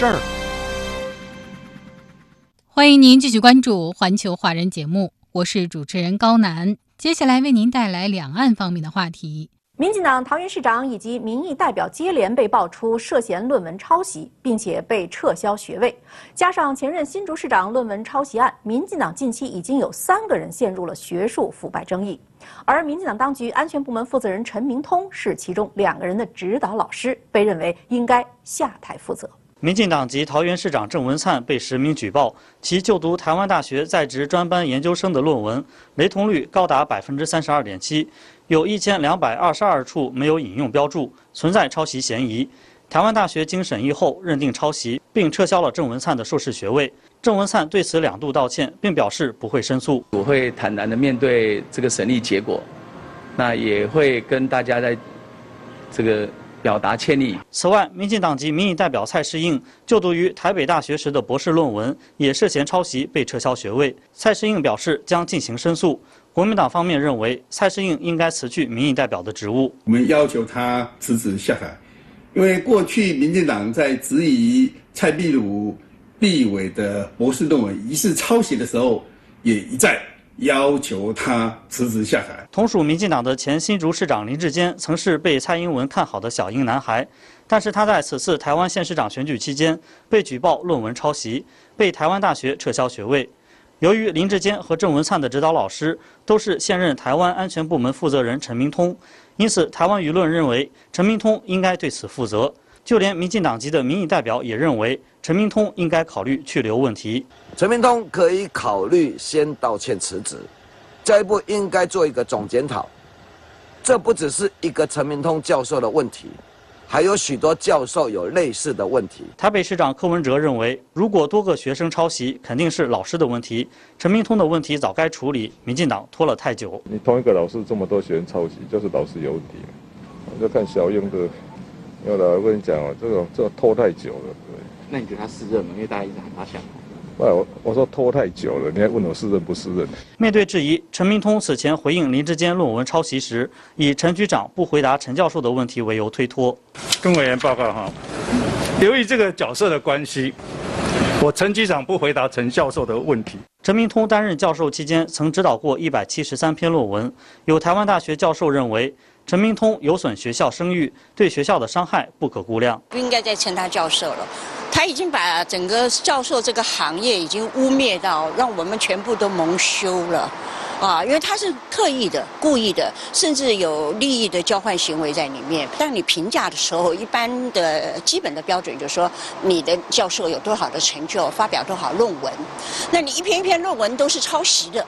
事儿，欢迎您继续关注《环球华人》节目，我是主持人高楠。接下来为您带来两岸方面的话题。民进党桃园市长以及民意代表接连被爆出涉嫌论文抄袭，并且被撤销学位，加上前任新竹市长论文抄袭案，民进党近期已经有三个人陷入了学术腐败争议，而民进党当局安全部门负责人陈明通是其中两个人的指导老师，被认为应该下台负责。民进党籍桃园市长郑文灿被实名举报，其就读台湾大学在职专班研究生的论文雷同率高达百分之三十二点七，有一千两百二十二处没有引用标注，存在抄袭嫌疑。台湾大学经审议后认定抄袭，并撤销了郑文灿的硕士学位。郑文灿对此两度道歉，并表示不会申诉。我会坦然的面对这个审理结果，那也会跟大家在这个。表达歉意。此外，民进党籍民意代表蔡世应就读于台北大学时的博士论文也涉嫌抄袭，被撤销学位。蔡世应表示将进行申诉。国民党方面认为，蔡世应应该辞去民意代表的职务。我们要求他辞职下台，因为过去民进党在质疑蔡壁如立委的博士论文疑似抄袭的时候，也一再。要求他辞职下台。同属民进党的前新竹市长林志坚，曾是被蔡英文看好的小英男孩，但是他在此次台湾县市长选举期间被举报论文抄袭，被台湾大学撤销学位。由于林志坚和郑文灿的指导老师都是现任台湾安全部门负责人陈明通，因此台湾舆论认为陈明通应该对此负责。就连民进党籍的民意代表也认为，陈明通应该考虑去留问题。陈明通可以考虑先道歉辞职，下一步应该做一个总检讨。这不只是一个陈明通教授的问题，还有许多教授有类似的问题。台北市长柯文哲认为，如果多个学生抄袭，肯定是老师的问题。陈明通的问题早该处理，民进党拖了太久。你同一个老师这么多学生抄袭，就是老师有问题。我就看小英的。有的，我跟你讲哦，这个这个拖太久了，对。那你觉得他适任吗？因为大家一直喊他下台。哎，我我说拖太久了，你还问我是任不是任？面对质疑，陈明通此前回应林志坚论文抄袭时，以陈局长不回答陈教授的问题为由推脱。跟委员报告哈，由于这个角色的关系，我陈局长不回答陈教授的问题。陈明通担任教授期间，曾指导过一百七十三篇论文。有台湾大学教授认为。陈明通有损学校声誉，对学校的伤害不可估量。不应该再称他教授了，他已经把整个教授这个行业已经污蔑到让我们全部都蒙羞了，啊，因为他是刻意的、故意的，甚至有利益的交换行为在里面。但你评价的时候，一般的基本的标准就是说，你的教授有多少的成就，发表多少论文，那你一篇一篇论文都是抄袭的。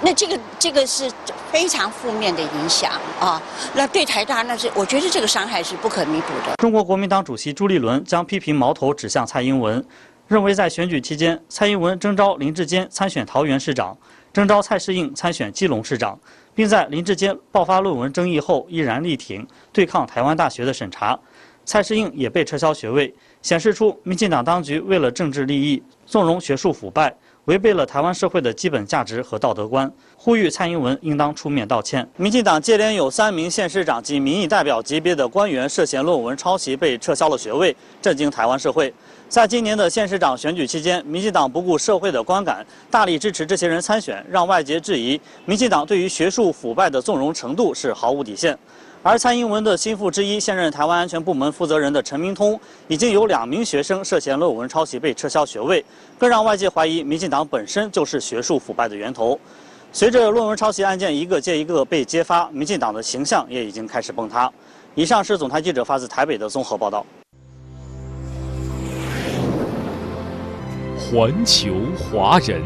那这个这个是非常负面的影响啊！那对台大那是，我觉得这个伤害是不可弥补的。中国国民党主席朱立伦将批评矛头指向蔡英文，认为在选举期间，蔡英文征召林志坚参选桃园市长，征召蔡世应参选基隆市长，并在林志坚爆发论文争议后依然力挺对抗台湾大学的审查，蔡世应也被撤销学位，显示出民进党当局为了政治利益纵容学术腐败。违背了台湾社会的基本价值和道德观，呼吁蔡英文应当出面道歉。民进党接连有三名县市长及民意代表级别的官员涉嫌论文抄袭被撤销了学位，震惊台湾社会。在今年的县市长选举期间，民进党不顾社会的观感，大力支持这些人参选，让外界质疑民进党对于学术腐败的纵容程度是毫无底线。而蔡英文的心腹之一、现任台湾安全部门负责人的陈明通，已经有两名学生涉嫌论文抄袭被撤销学位，更让外界怀疑民进党本身就是学术腐败的源头。随着论文抄袭案件一个接一个被揭发，民进党的形象也已经开始崩塌。以上是总台记者发自台北的综合报道。环球华人。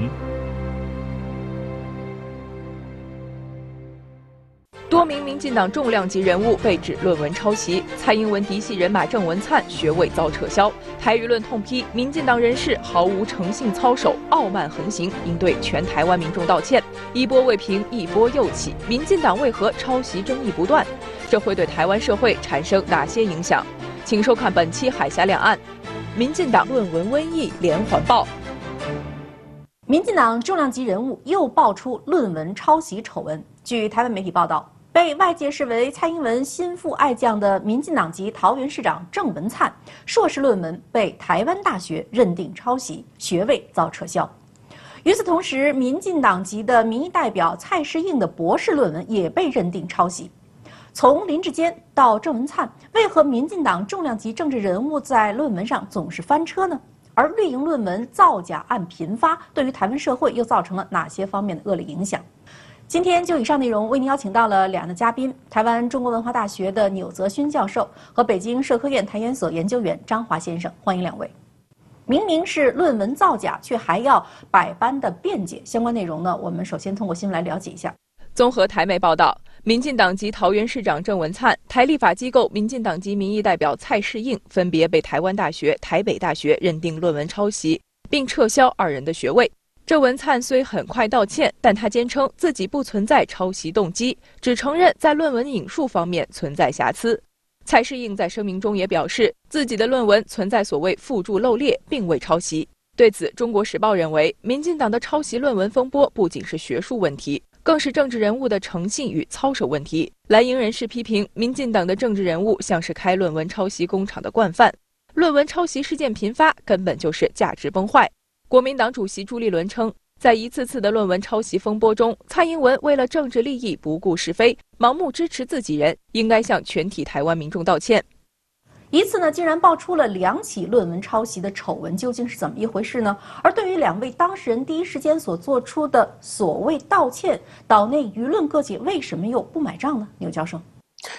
多名民进党重量级人物被指论文抄袭，蔡英文嫡系人马郑文灿学位遭撤销。台舆论痛批民进党人士毫无诚信操守，傲慢横行，应对全台湾民众道歉。一波未平，一波又起，民进党为何抄袭争议不断？这会对台湾社会产生哪些影响？请收看本期《海峡两岸》，民进党论文瘟疫连环爆。民进党重量级人物又爆出论文抄袭丑闻。据台湾媒体报道。被外界视为蔡英文心腹爱将的民进党籍桃园市长郑文灿，硕士论文被台湾大学认定抄袭，学位遭撤销。与此同时，民进党籍的民意代表蔡世应的博士论文也被认定抄袭。从林志坚到郑文灿，为何民进党重量级政治人物在论文上总是翻车呢？而绿营论文造假案频发，对于台湾社会又造成了哪些方面的恶劣影响？今天就以上内容，为您邀请到了两位嘉宾：台湾中国文化大学的钮泽勋教授和北京社科院台研所研究员张华先生。欢迎两位。明明是论文造假，却还要百般的辩解。相关内容呢，我们首先通过新闻来了解一下。综合台媒报道，民进党籍桃园市长郑文灿、台立法机构民进党籍民意代表蔡世应分别被台湾大学、台北大学认定论文抄袭，并撤销二人的学位。郑文灿虽很快道歉，但他坚称自己不存在抄袭动机，只承认在论文引述方面存在瑕疵。蔡世应在声明中也表示，自己的论文存在所谓附注漏列，并未抄袭。对此，《中国时报》认为，民进党的抄袭论文风波不仅是学术问题，更是政治人物的诚信与操守问题。蓝营人士批评，民进党的政治人物像是开论文抄袭工厂的惯犯，论文抄袭事件频发，根本就是价值崩坏。国民党主席朱立伦称，在一次次的论文抄袭风波中，蔡英文为了政治利益不顾是非，盲目支持自己人，应该向全体台湾民众道歉。一次呢，竟然爆出了两起论文抄袭的丑闻，究竟是怎么一回事呢？而对于两位当事人第一时间所做出的所谓道歉，岛内舆论各界为什么又不买账呢？牛教授。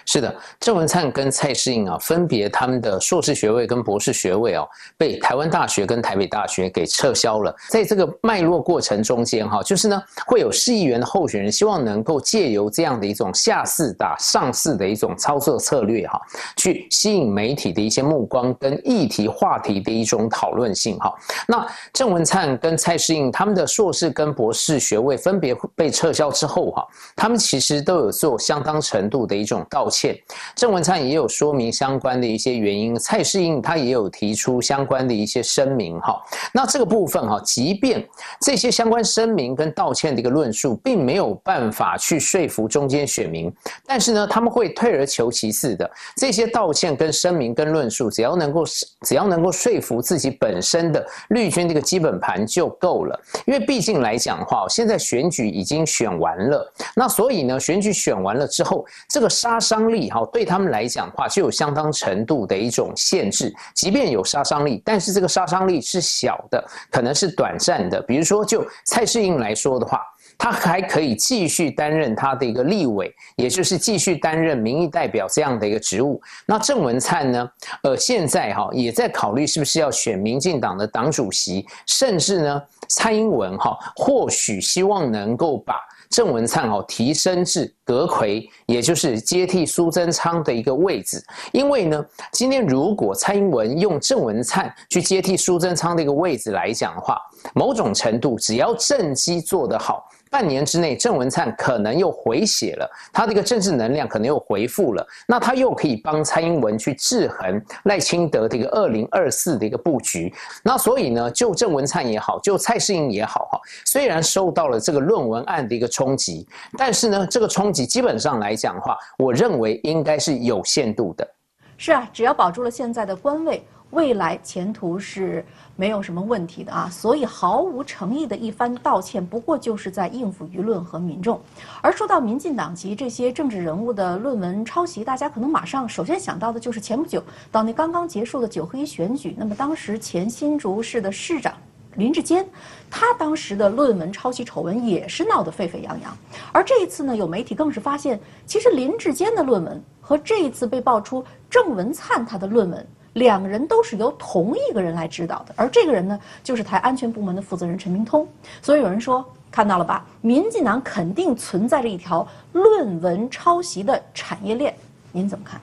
是的，郑文灿跟蔡世应啊，分别他们的硕士学位跟博士学位哦，被台湾大学跟台北大学给撤销了。在这个脉络过程中间哈，就是呢，会有市议员的候选人希望能够借由这样的一种下四打上四的一种操作策略哈，去吸引媒体的一些目光跟议题话题的一种讨论性哈。那郑文灿跟蔡世应他们的硕士跟博士学位分别被撤销之后哈，他们其实都有做相当程度的一种。道歉，郑文灿也有说明相关的一些原因，蔡世应他也有提出相关的一些声明哈。那这个部分哈，即便这些相关声明跟道歉的一个论述，并没有办法去说服中间选民，但是呢，他们会退而求其次的，这些道歉跟声明跟论述，只要能够只要能够说服自己本身的绿军这个基本盘就够了。因为毕竟来讲的话，现在选举已经选完了，那所以呢，选举选完了之后，这个杀。伤力哈，对他们来讲的话，就有相当程度的一种限制。即便有杀伤力，但是这个杀伤力是小的，可能是短暂的。比如说，就蔡世应来说的话，他还可以继续担任他的一个立委，也就是继续担任民意代表这样的一个职务。那郑文灿呢？呃，现在哈也在考虑是不是要选民进党的党主席，甚至呢，蔡英文哈或许希望能够把。郑文灿哦，提升至阁魁，也就是接替苏贞昌的一个位置。因为呢，今天如果蔡英文用郑文灿去接替苏贞昌的一个位置来讲的话，某种程度只要政绩做得好。半年之内，郑文灿可能又回血了，他的一个政治能量可能又回复了，那他又可以帮蔡英文去制衡赖清德的一个二零二四的一个布局。那所以呢，就郑文灿也好，就蔡世英也好，哈，虽然受到了这个论文案的一个冲击，但是呢，这个冲击基本上来讲的话，我认为应该是有限度的。是啊，只要保住了现在的官位。未来前途是没有什么问题的啊，所以毫无诚意的一番道歉，不过就是在应付舆论和民众。而说到民进党及这些政治人物的论文抄袭，大家可能马上首先想到的就是前不久岛内刚刚结束的九合一选举，那么当时前新竹市的市长林志坚，他当时的论文抄袭丑闻也是闹得沸沸扬扬。而这一次呢，有媒体更是发现，其实林志坚的论文和这一次被爆出郑文灿他的论文。两个人都是由同一个人来指导的，而这个人呢，就是台安全部门的负责人陈明通。所以有人说，看到了吧？民进党肯定存在着一条论文抄袭的产业链，您怎么看？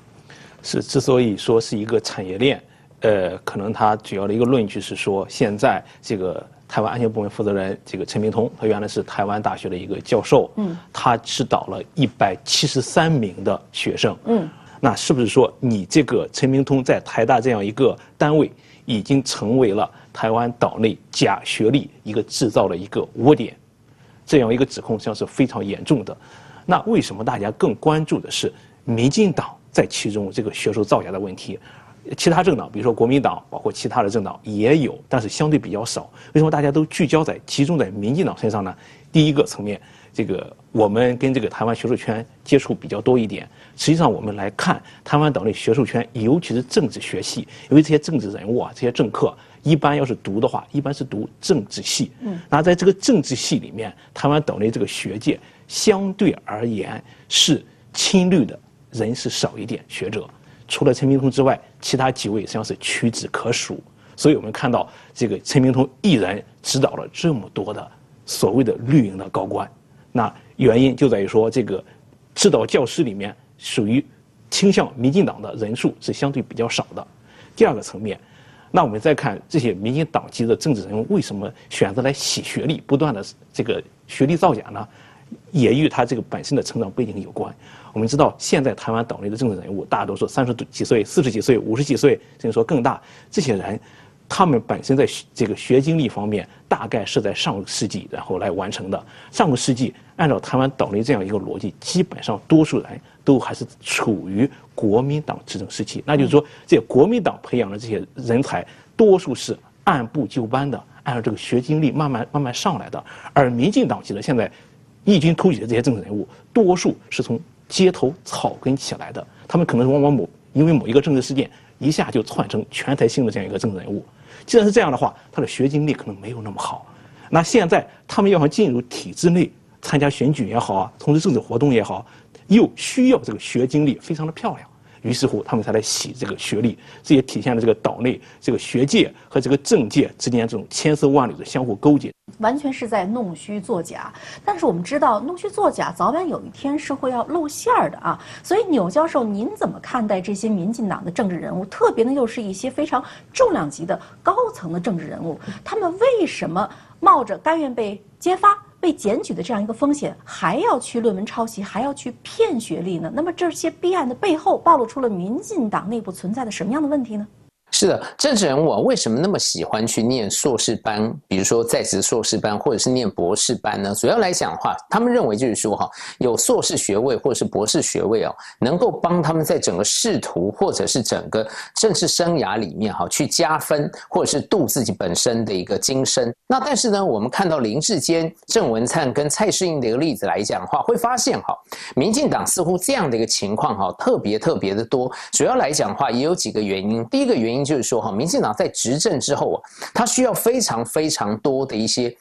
是，之所以说是一个产业链，呃，可能它主要的一个论据是说，现在这个台湾安全部门负责人这个陈明通，他原来是台湾大学的一个教授，嗯，他指导了一百七十三名的学生，嗯，那是不是说你这个陈明通在台大这样一个单位，已经成为了台湾岛内假学历一个制造的一个窝点？这样一个指控实际上是非常严重的。那为什么大家更关注的是民进党在其中这个学术造假的问题？其他政党，比如说国民党，包括其他的政党也有，但是相对比较少。为什么大家都聚焦在集中在民进党身上呢？第一个层面，这个我们跟这个台湾学术圈接触比较多一点。实际上，我们来看台湾岛内学术圈，尤其是政治学系，因为这些政治人物啊，这些政客。一般要是读的话，一般是读政治系。嗯，那在这个政治系里面，台湾岛内这个学界相对而言是亲绿的人是少一点，学者除了陈明通之外，其他几位实际上是屈指可数。所以我们看到这个陈明通一人指导了这么多的所谓的绿营的高官，那原因就在于说这个指导教师里面属于倾向民进党的人数是相对比较少的。第二个层面。那我们再看这些民进党籍的政治人物为什么选择来洗学历，不断的这个学历造假呢？也与他这个本身的成长背景有关。我们知道，现在台湾岛内的政治人物大多数三十几岁、四十几岁、五十几岁，甚至说更大，这些人，他们本身在这个学经历方面，大概是在上个世纪然后来完成的。上个世纪，按照台湾岛内这样一个逻辑，基本上多数人都还是处于。国民党执政时期，那就是说，这国民党培养的这些人才，多数是按部就班的，按照这个学经历慢慢慢慢上来的。而民进党其实现在异军突起的这些政治人物，多数是从街头草根起来的，他们可能往往某因为某一个政治事件，一下就窜成全台性的这样一个政治人物。既然是这样的话，他的学经历可能没有那么好。那现在他们要想进入体制内参加选举也好啊，从事政治活动也好，又需要这个学经历非常的漂亮。于是乎，他们才来洗这个学历，这也体现了这个岛内这个学界和这个政界之间这种千丝万缕的相互勾结，完全是在弄虚作假。但是我们知道，弄虚作假早晚有一天是会要露馅儿的啊。所以，钮教授，您怎么看待这些民进党的政治人物？特别呢，又是一些非常重量级的高层的政治人物，他们为什么冒着甘愿被揭发？被检举的这样一个风险，还要去论文抄袭，还要去骗学历呢？那么这些弊案的背后，暴露出了民进党内部存在的什么样的问题呢？是的，政治人物啊，为什么那么喜欢去念硕士班？比如说在职硕士班，或者是念博士班呢？主要来讲的话，他们认为就是说哈，有硕士学位或者是博士学位哦，能够帮他们在整个仕途或者是整个政治生涯里面哈，去加分，或者是度自己本身的一个今生。那但是呢，我们看到林志坚、郑文灿跟蔡世英的一个例子来讲的话，会发现哈，民进党似乎这样的一个情况哈，特别特别的多。主要来讲的话，也有几个原因。第一个原因。就是说，哈，民进党在执政之后啊，他需要非常非常多的一些。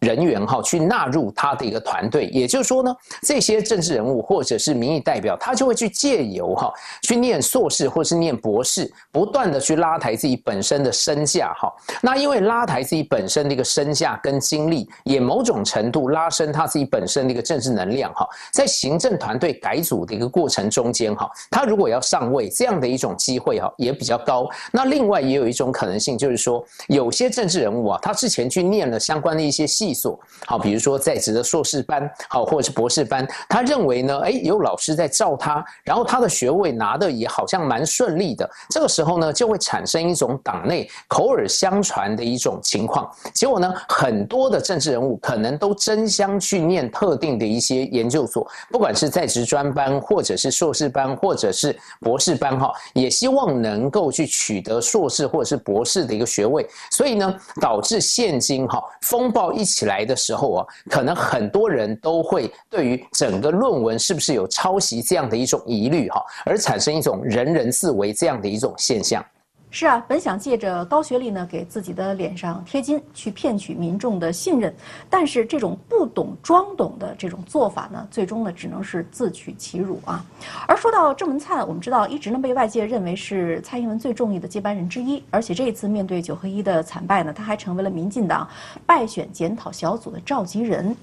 人员哈去纳入他的一个团队，也就是说呢，这些政治人物或者是民意代表，他就会去借由哈去念硕士或是念博士，不断的去拉抬自己本身的身价哈。那因为拉抬自己本身的一个身价跟精力，也某种程度拉升他自己本身的一个政治能量哈。在行政团队改组的一个过程中间哈，他如果要上位，这样的一种机会哈也比较高。那另外也有一种可能性，就是说有些政治人物啊，他之前去念了相关的一些系。所好，比如说在职的硕士班，好或者是博士班，他认为呢，哎，有老师在照他，然后他的学位拿的也好像蛮顺利的，这个时候呢，就会产生一种党内口耳相传的一种情况，结果呢，很多的政治人物可能都争相去念特定的一些研究所，不管是在职专班，或者是硕士班，或者是博士班，哈，也希望能够去取得硕士或者是博士的一个学位，所以呢，导致现今哈风暴一起。起来的时候啊，可能很多人都会对于整个论文是不是有抄袭这样的一种疑虑哈，而产生一种人人自危这样的一种现象。是啊，本想借着高学历呢，给自己的脸上贴金，去骗取民众的信任，但是这种不懂装懂的这种做法呢，最终呢，只能是自取其辱啊。而说到郑文灿，我们知道一直呢被外界认为是蔡英文最中意的接班人之一，而且这一次面对九合一的惨败呢，他还成为了民进党败选检讨小组的召集人。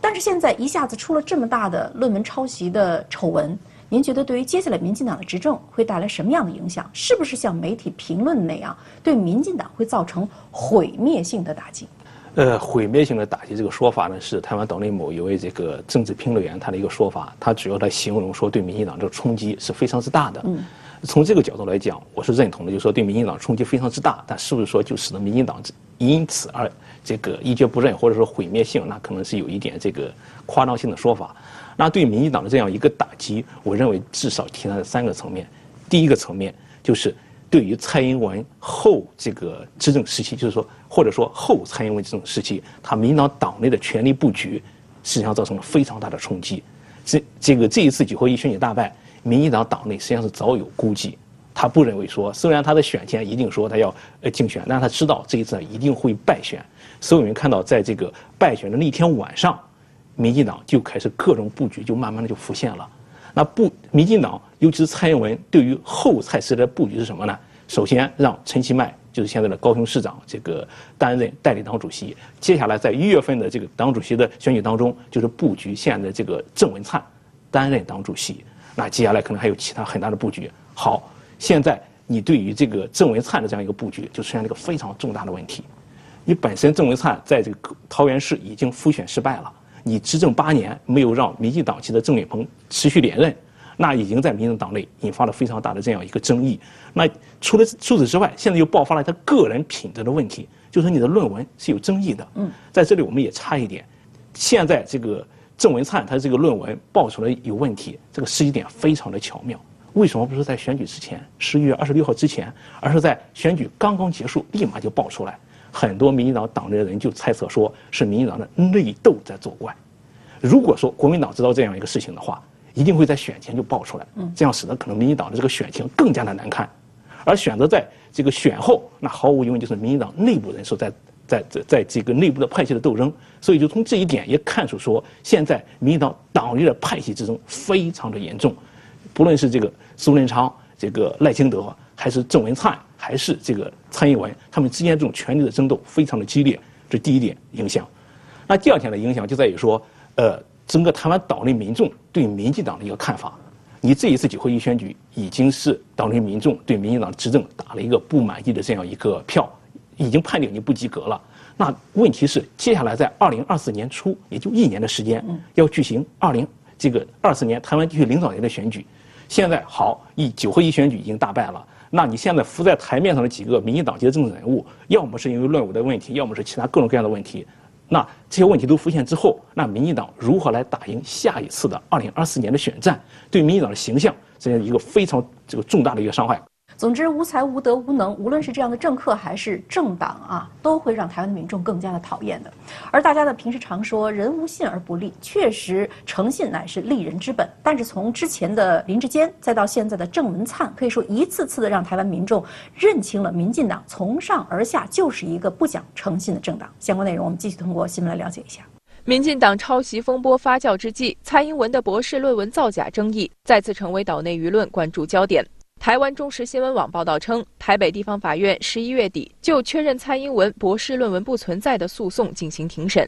但是现在一下子出了这么大的论文抄袭的丑闻。您觉得对于接下来民进党的执政会带来什么样的影响？是不是像媒体评论那样，对民进党会造成毁灭性的打击？呃，毁灭性的打击这个说法呢，是台湾岛内某一位这个政治评论员他的一个说法。他主要来形容说，对民进党这个冲击是非常之大的。嗯，从这个角度来讲，我是认同的，就是说对民进党冲击非常之大。但是不是说就使得民进党因此而这个一蹶不振，或者说毁灭性？那可能是有一点这个夸张性的说法。那对民进党的这样一个打击，我认为至少提了三个层面。第一个层面就是对于蔡英文后这个执政时期，就是说或者说后蔡英文执政时期，他民进党党内的权力布局，实际上造成了非常大的冲击。这这个这一次九合一选举大败，民进党党内实际上是早有估计，他不认为说，虽然他的选前一定说他要呃竞选，但他知道这一次一定会败选。所以我们看到，在这个败选的那天晚上。民进党就开始各种布局，就慢慢的就浮现了。那不，民进党尤其是蔡英文对于后蔡时代的布局是什么呢？首先让陈其迈，就是现在的高雄市长，这个担任代理党主席。接下来在一月份的这个党主席的选举当中，就是布局现在的这个郑文灿担任党主席。那接下来可能还有其他很大的布局。好，现在你对于这个郑文灿的这样一个布局，就出现了一个非常重大的问题。你本身郑文灿在这个桃园市已经复选失败了。你执政八年，没有让民进党籍的郑运鹏持续连任，那已经在民进党内引发了非常大的这样一个争议。那除了除此之外，现在又爆发了他个人品德的问题，就是你的论文是有争议的。嗯，在这里我们也插一点，现在这个郑文灿他这个论文爆出来有问题，这个时机点非常的巧妙。为什么不是在选举之前，十一月二十六号之前，而是在选举刚刚结束立马就爆出来？很多民进党党内的人就猜测说，是民进党的内斗在作怪。如果说国民党知道这样一个事情的话，一定会在选前就爆出来，这样使得可能民进党的这个选情更加的难看。而选择在这个选后，那毫无疑问就是民进党内部人士在在在在这个内部的派系的斗争。所以就从这一点也看出说，现在民进党党内的派系之争非常的严重，不论是这个苏贞昌、这个赖清德，还是郑文灿。还是这个蔡英文，他们之间这种权力的争斗非常的激烈，这第一点影响。那第二点的影响就在于说，呃，整个台湾岛内民众对民进党的一个看法。你这一次九合一选举已经是岛内民众对民进党执政打了一个不满意的这样一个票，已经判定你不及格了。那问题是，接下来在二零二四年初，也就一年的时间，要举行二零这个二四年台湾地区领导人的选举。现在好，以九合一选举已经大败了。那你现在浮在台面上的几个民进党籍的政治人物，要么是因为论文的问题，要么是其他各种各样的问题。那这些问题都浮现之后，那民进党如何来打赢下一次的二零二四年的选战？对民进党的形象，这样一个非常这个重大的一个伤害。总之，无才无德无能，无论是这样的政客还是政党啊，都会让台湾的民众更加的讨厌的。而大家呢，平时常说“人无信而不立”，确实诚信乃是立人之本。但是从之前的林志坚，再到现在的郑文灿，可以说一次次的让台湾民众认清了民进党从上而下就是一个不讲诚信的政党。相关内容，我们继续通过新闻来了解一下。民进党抄袭风波发酵之际，蔡英文的博士论文造假争议再次成为岛内舆论关注焦点。台湾中时新闻网报道称，台北地方法院十一月底就确认蔡英文博士论文不存在的诉讼进行庭审。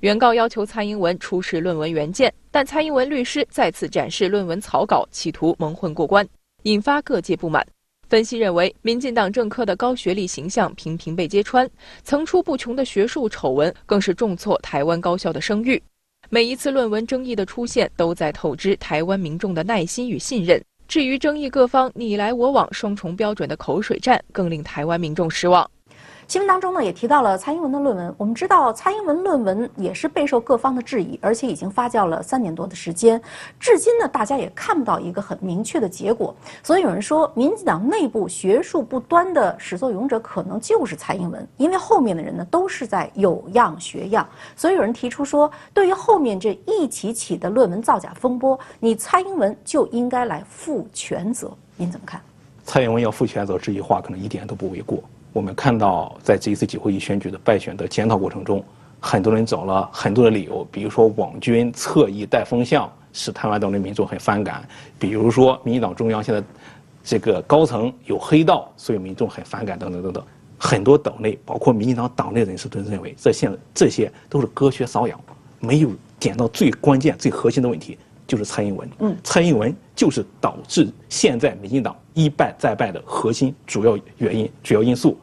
原告要求蔡英文出示论文原件，但蔡英文律师再次展示论文草稿，企图蒙混过关，引发各界不满。分析认为，民进党政客的高学历形象频频被揭穿，层出不穷的学术丑闻更是重挫台湾高校的声誉。每一次论文争议的出现，都在透支台湾民众的耐心与信任。至于争议各方你来我往、双重标准的口水战，更令台湾民众失望。新闻当中呢，也提到了蔡英文的论文。我们知道，蔡英文论文也是备受各方的质疑，而且已经发酵了三年多的时间。至今呢，大家也看不到一个很明确的结果。所以有人说，民进党内部学术不端的始作俑者，可能就是蔡英文，因为后面的人呢，都是在有样学样。所以有人提出说，对于后面这一起起的论文造假风波，你蔡英文就应该来负全责。您怎么看？蔡英文要负全责这句话可能一点都不为过。我们看到在这一次九合一选举的败选的检讨过程中，很多人找了很多的理由，比如说网军侧翼带风向，使台湾岛内民众很反感；比如说民进党中央现在这个高层有黑道，所以民众很反感等等等等。很多岛内，包括民进党党内人士都认为，这现这些都是隔靴搔痒，没有点到最关键、最核心的问题，就是蔡英文。嗯，蔡英文就是导致现在民进党一败再败的核心主要原因、主要因素。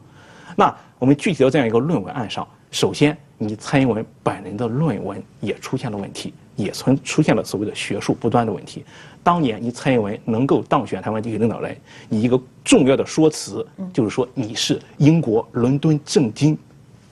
那我们具体到这样一个论文案上，首先，你蔡英文本人的论文也出现了问题，也存出现了所谓的学术不端的问题。当年你蔡英文能够当选台湾地区领导人，你一个重要的说辞就是说你是英国伦敦政经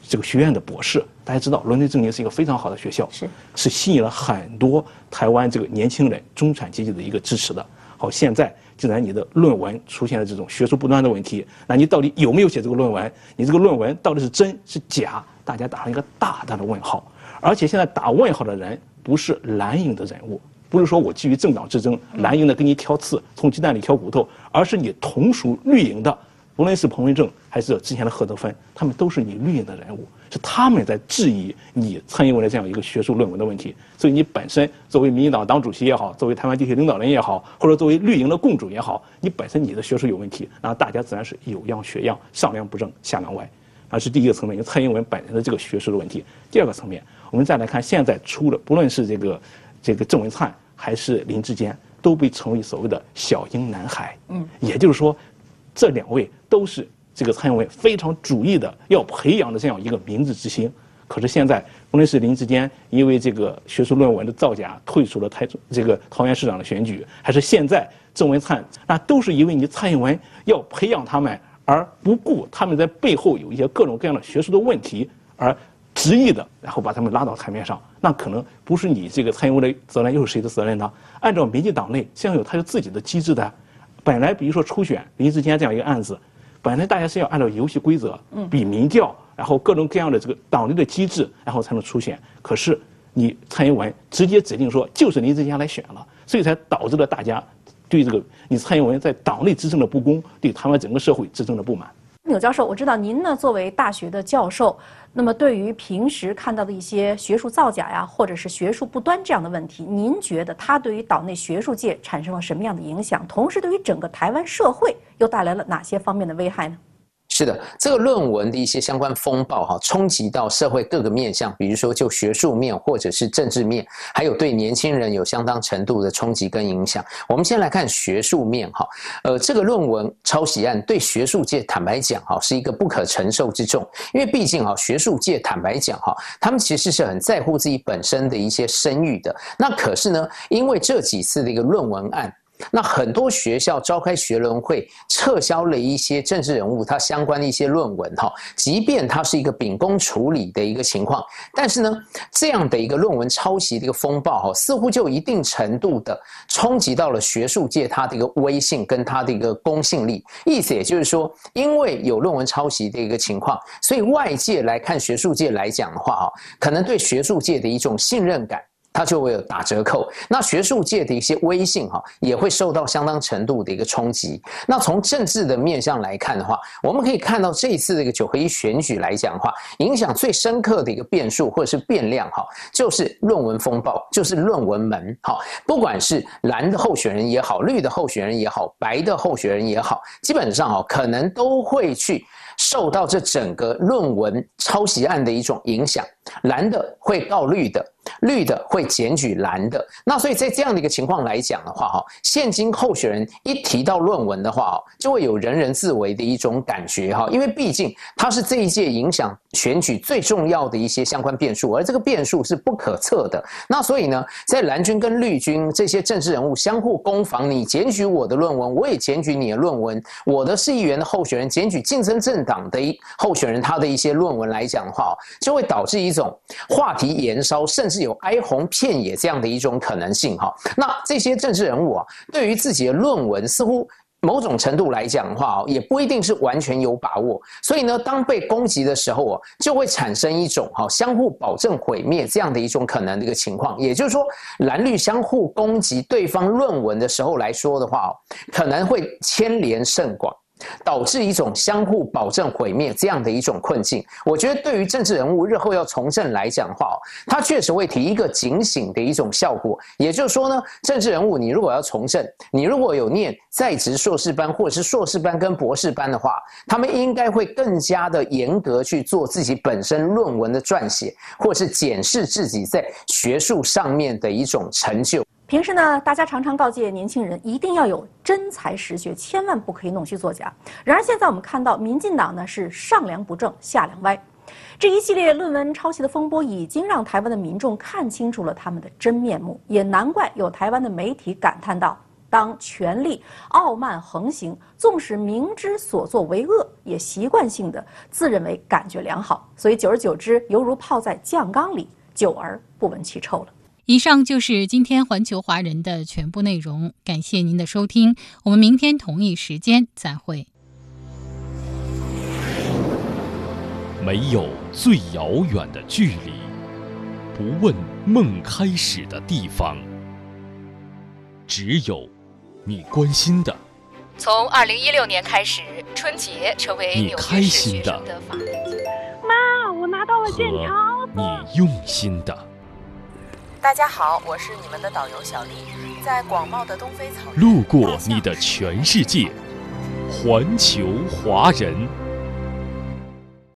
这个学院的博士。大家知道，伦敦政经是一个非常好的学校，是是吸引了很多台湾这个年轻人、中产阶级的一个支持的。好，现在既然你的论文出现了这种学术不端的问题，那你到底有没有写这个论文？你这个论文到底是真是假？大家打上一个大大的问号。而且现在打问号的人不是蓝营的人物。不是说我基于政党之争，蓝营的给你挑刺，从鸡蛋里挑骨头，而是你同属绿营的，无论是彭文正还是之前的贺德芬，他们都是你绿营的人物，是他们在质疑你蔡英文的这样一个学术论文的问题。所以你本身作为民进党党主席也好，作为台湾地区领导人也好，或者作为绿营的共主也好，你本身你的学术有问题，那大家自然是有样学样，上梁不正下梁歪，啊是第一个层面，就蔡英文本人的这个学术的问题。第二个层面，我们再来看现在出了，不论是这个这个郑文灿。还是林志坚都被称为所谓的小英男孩，嗯，也就是说，这两位都是这个蔡英文非常主义的要培养的这样一个明日之星。可是现在，无论是林志坚因为这个学术论文的造假退出了台这个桃园市长的选举，还是现在郑文灿，那都是因为你蔡英文要培养他们，而不顾他们在背后有一些各种各样的学术的问题而。执意的，然后把他们拉到台面上，那可能不是你这个蔡英文的责任，又是谁的责任呢？按照民进党内现有他有自己的机制的，本来比如说初选林志坚这样一个案子，本来大家是要按照游戏规则，比民调，然后各种各样的这个党内的机制，然后才能出现。可是你蔡英文直接指定说就是林志坚来选了，所以才导致了大家对这个你蔡英文在党内执政的不公，对台湾整个社会执政的不满。钮教授，我知道您呢作为大学的教授。那么，对于平时看到的一些学术造假呀，或者是学术不端这样的问题，您觉得它对于岛内学术界产生了什么样的影响？同时，对于整个台湾社会又带来了哪些方面的危害呢？是的，这个论文的一些相关风暴哈，冲击到社会各个面向，比如说就学术面或者是政治面，还有对年轻人有相当程度的冲击跟影响。我们先来看学术面哈，呃，这个论文抄袭案对学术界坦白讲哈，是一个不可承受之重，因为毕竟哈，学术界坦白讲哈，他们其实是很在乎自己本身的一些声誉的。那可是呢，因为这几次的一个论文案。那很多学校召开学轮会，撤销了一些政治人物他相关的一些论文哈，即便它是一个秉公处理的一个情况，但是呢，这样的一个论文抄袭的一个风暴哈，似乎就一定程度的冲击到了学术界它的一个威信跟它的一个公信力。意思也就是说，因为有论文抄袭的一个情况，所以外界来看学术界来讲的话哈，可能对学术界的一种信任感。它就会有打折扣，那学术界的一些威信哈，也会受到相当程度的一个冲击。那从政治的面向来看的话，我们可以看到这一次这个九合一选举来讲的话，影响最深刻的一个变数或者是变量哈，就是论文风暴，就是论文门哈。不管是蓝的候选人也好，绿的候选人也好，白的候选人也好，基本上哈，可能都会去。受到这整个论文抄袭案的一种影响，蓝的会告绿的，绿的会检举蓝的。那所以在这样的一个情况来讲的话，哈，现今候选人一提到论文的话，就会有人人自危的一种感觉，哈，因为毕竟他是这一届影响选举最重要的一些相关变数，而这个变数是不可测的。那所以呢，在蓝军跟绿军这些政治人物相互攻防，你检举我的论文，我也检举你的论文，我的市议员的候选人检举竞争政。党的候选人，他的一些论文来讲的话，就会导致一种话题延烧，甚至有哀鸿遍野这样的一种可能性哈。那这些政治人物啊，对于自己的论文似乎某种程度来讲的话哦，也不一定是完全有把握。所以呢，当被攻击的时候哦，就会产生一种哈相互保证毁灭这样的一种可能的一个情况。也就是说，蓝绿相互攻击对方论文的时候来说的话哦，可能会牵连甚广。导致一种相互保证毁灭这样的一种困境，我觉得对于政治人物日后要从政来讲的话，他确实会提一个警醒的一种效果。也就是说呢，政治人物你如果要从政，你如果有念在职硕士班或者是硕士班跟博士班的话，他们应该会更加的严格去做自己本身论文的撰写，或是检视自己在学术上面的一种成就。平时呢，大家常常告诫年轻人一定要有真才实学，千万不可以弄虚作假。然而现在我们看到，民进党呢是上梁不正下梁歪，这一系列论文抄袭的风波已经让台湾的民众看清楚了他们的真面目，也难怪有台湾的媒体感叹道：“当权力傲慢横行，纵使明知所作为恶，也习惯性的自认为感觉良好，所以久而久之，犹如泡在酱缸里，久而不闻其臭了。”以上就是今天环球华人的全部内容，感谢您的收听，我们明天同一时间再会。没有最遥远的距离，不问梦开始的地方，只有你关心的。从二零一六年开始，春节成为你开心的。妈，我拿到了健康。你用心的。大家好，我是你们的导游小丽，在广袤的东非草原，路过你的全世界，环球华人。